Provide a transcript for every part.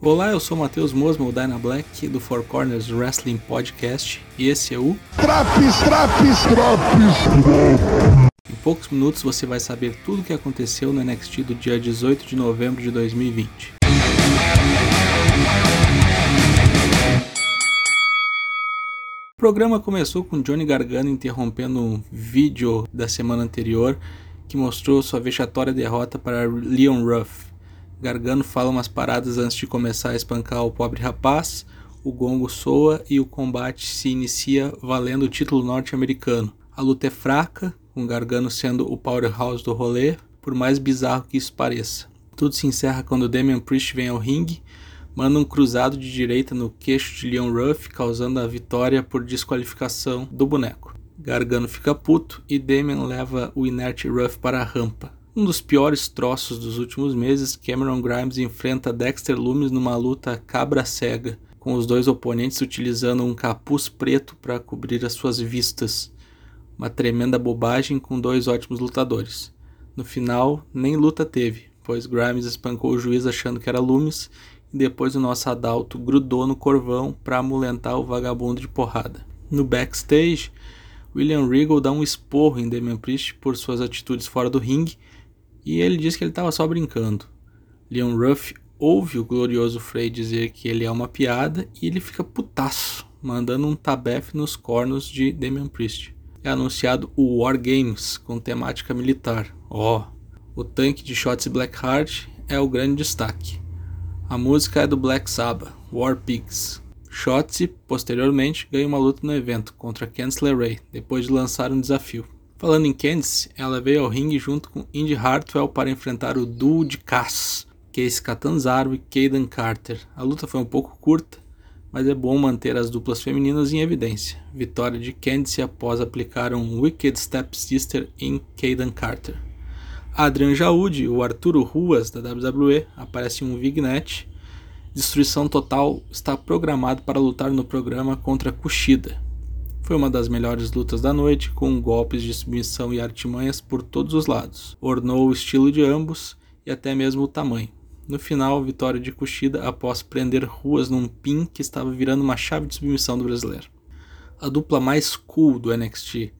Olá, eu sou Matheus Mosma, o Dyna Black do Four Corners Wrestling Podcast e esse é o Traps, traps, traps. Em poucos minutos você vai saber tudo o que aconteceu no NXT do dia 18 de novembro de 2020. O programa começou com Johnny Gargano interrompendo um vídeo da semana anterior que mostrou sua vexatória derrota para Leon Ruff. Gargano fala umas paradas antes de começar a espancar o pobre rapaz, o gongo soa e o combate se inicia valendo o título norte-americano. A luta é fraca, com Gargano sendo o powerhouse do rolê, por mais bizarro que isso pareça. Tudo se encerra quando Damian Priest vem ao ringue, manda um cruzado de direita no queixo de Leon Ruff, causando a vitória por desqualificação do boneco. Gargano fica puto e Damian leva o inerte Ruff para a rampa. Um dos piores troços dos últimos meses, Cameron Grimes enfrenta Dexter Lumis numa luta cabra cega, com os dois oponentes utilizando um capuz preto para cobrir as suas vistas. Uma tremenda bobagem com dois ótimos lutadores. No final, nem luta teve, pois Grimes espancou o juiz achando que era Lumis e depois o nosso Adalto grudou no corvão para amulentar o vagabundo de porrada. No backstage, William Regal dá um esporro em Damian Priest por suas atitudes fora do ringue e ele diz que ele estava só brincando. Leon Ruff ouve o glorioso Frey dizer que ele é uma piada e ele fica putaço, mandando um tabefe nos cornos de Damian Priest. É anunciado o War Games com temática militar. Ó, oh, o tanque de Shots Blackheart é o grande destaque. A música é do Black Sabbath, War Pigs. Shotzi, posteriormente, ganha uma luta no evento contra Candice LeRae, depois de lançar um desafio. Falando em Candice, ela veio ao ringue junto com Indy Hartwell para enfrentar o duo de Cass, Case Catanzaro e Kaden Carter. A luta foi um pouco curta, mas é bom manter as duplas femininas em evidência. Vitória de Candice após aplicar um Wicked Step Sister em Kaden Carter. Adrian Jaud, o Arturo Ruas da WWE, aparece em um vignette. Destruição Total está programado para lutar no programa contra Kushida. Foi uma das melhores lutas da noite, com golpes de submissão e artimanhas por todos os lados. Ornou o estilo de ambos e até mesmo o tamanho. No final, vitória de Kushida após prender ruas num pin que estava virando uma chave de submissão do brasileiro. A dupla mais cool do NXT,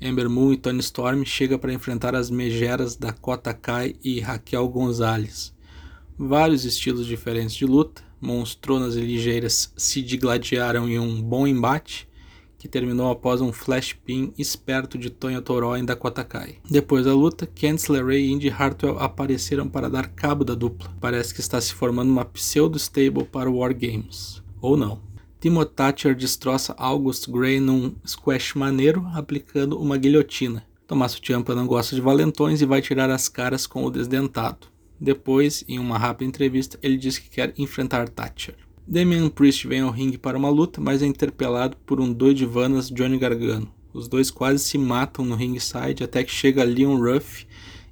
Ember Moon e Tony Storm, chega para enfrentar as megeras Dakota Kai e Raquel Gonzalez. Vários estilos diferentes de luta, monstronas e ligeiras se digladiaram em um bom embate que terminou após um flash pin esperto de Tonho Toró em Dakota Kai. Depois da luta, Candice LeRae e Indy Hartwell apareceram para dar cabo da dupla. Parece que está se formando uma pseudo-stable para War Games. Ou não. Timo Thatcher destroça August Gray num squash maneiro, aplicando uma guilhotina. Tommaso Ciampa não gosta de valentões e vai tirar as caras com o desdentado. Depois, em uma rápida entrevista, ele diz que quer enfrentar Thatcher. Damian Priest vem ao ringue para uma luta, mas é interpelado por um doidivanas Johnny Gargano. Os dois quase se matam no ringside até que chega Leon Ruff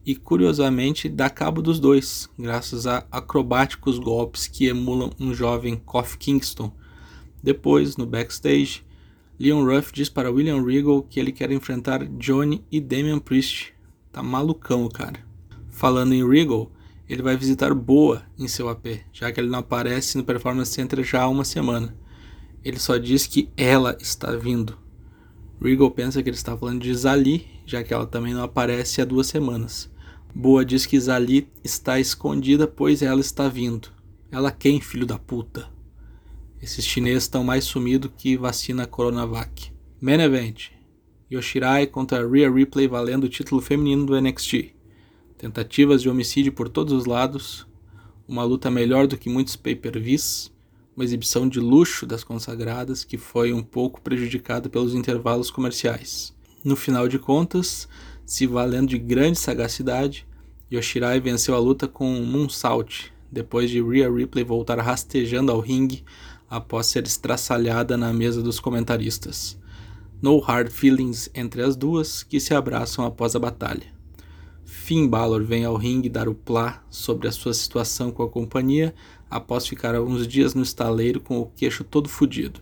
e curiosamente dá cabo dos dois, graças a acrobáticos golpes que emulam um jovem Kofi Kingston. Depois, no backstage, Leon Ruff diz para William Regal que ele quer enfrentar Johnny e Damian Priest. Tá malucão, cara. Falando em Regal, ele vai visitar Boa em seu AP, já que ele não aparece no Performance Center já há uma semana. Ele só diz que ela está vindo. Regal pensa que ele está falando de Zali, já que ela também não aparece há duas semanas. Boa diz que Zali está escondida, pois ela está vindo. Ela quem, filho da puta? Esses chineses estão mais sumidos que vacina Coronavac. Main Event. Yoshirai contra Rhea Ripley valendo o título feminino do NXT tentativas de homicídio por todos os lados, uma luta melhor do que muitos pay-per-views, uma exibição de luxo das consagradas que foi um pouco prejudicada pelos intervalos comerciais. No final de contas, se valendo de grande sagacidade, Yoshirai venceu a luta com um moonsault, depois de Rhea Ripley voltar rastejando ao ringue após ser estraçalhada na mesa dos comentaristas. No hard feelings entre as duas, que se abraçam após a batalha. Finn Balor vem ao ringue dar o plá sobre a sua situação com a companhia após ficar alguns dias no estaleiro com o queixo todo fudido.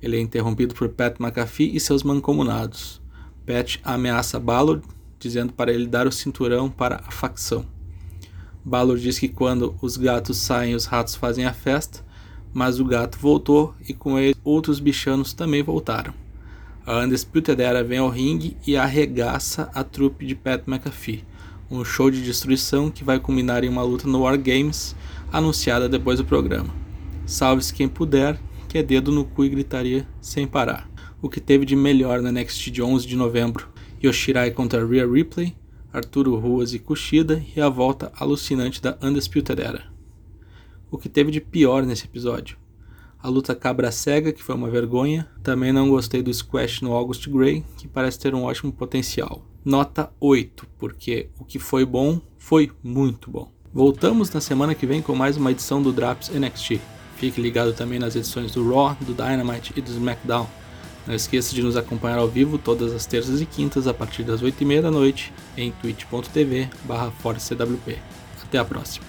Ele é interrompido por Pat McAfee e seus mancomunados. Pat ameaça Balor, dizendo para ele dar o cinturão para a facção. Balor diz que quando os gatos saem, os ratos fazem a festa, mas o gato voltou e com ele outros bichanos também voltaram. A Undisputed Era vem ao ringue e arregaça a trupe de Pat McAfee, um show de destruição que vai culminar em uma luta no War Games, anunciada depois do programa. Salve-se quem puder, que é dedo no cu e gritaria sem parar. O que teve de melhor na NXT de 11 de novembro, Yoshirai contra Rhea Ripley, Arturo Ruas e Kushida e a volta alucinante da Undisputed Era. O que teve de pior nesse episódio? A luta cabra cega, que foi uma vergonha. Também não gostei do squash no August Gray, que parece ter um ótimo potencial. Nota 8, porque o que foi bom foi muito bom. Voltamos na semana que vem com mais uma edição do Draps NXT. Fique ligado também nas edições do Raw, do Dynamite e do SmackDown. Não esqueça de nos acompanhar ao vivo todas as terças e quintas a partir das 8h30 da noite em twitch.tv/forcewp. Até a próxima.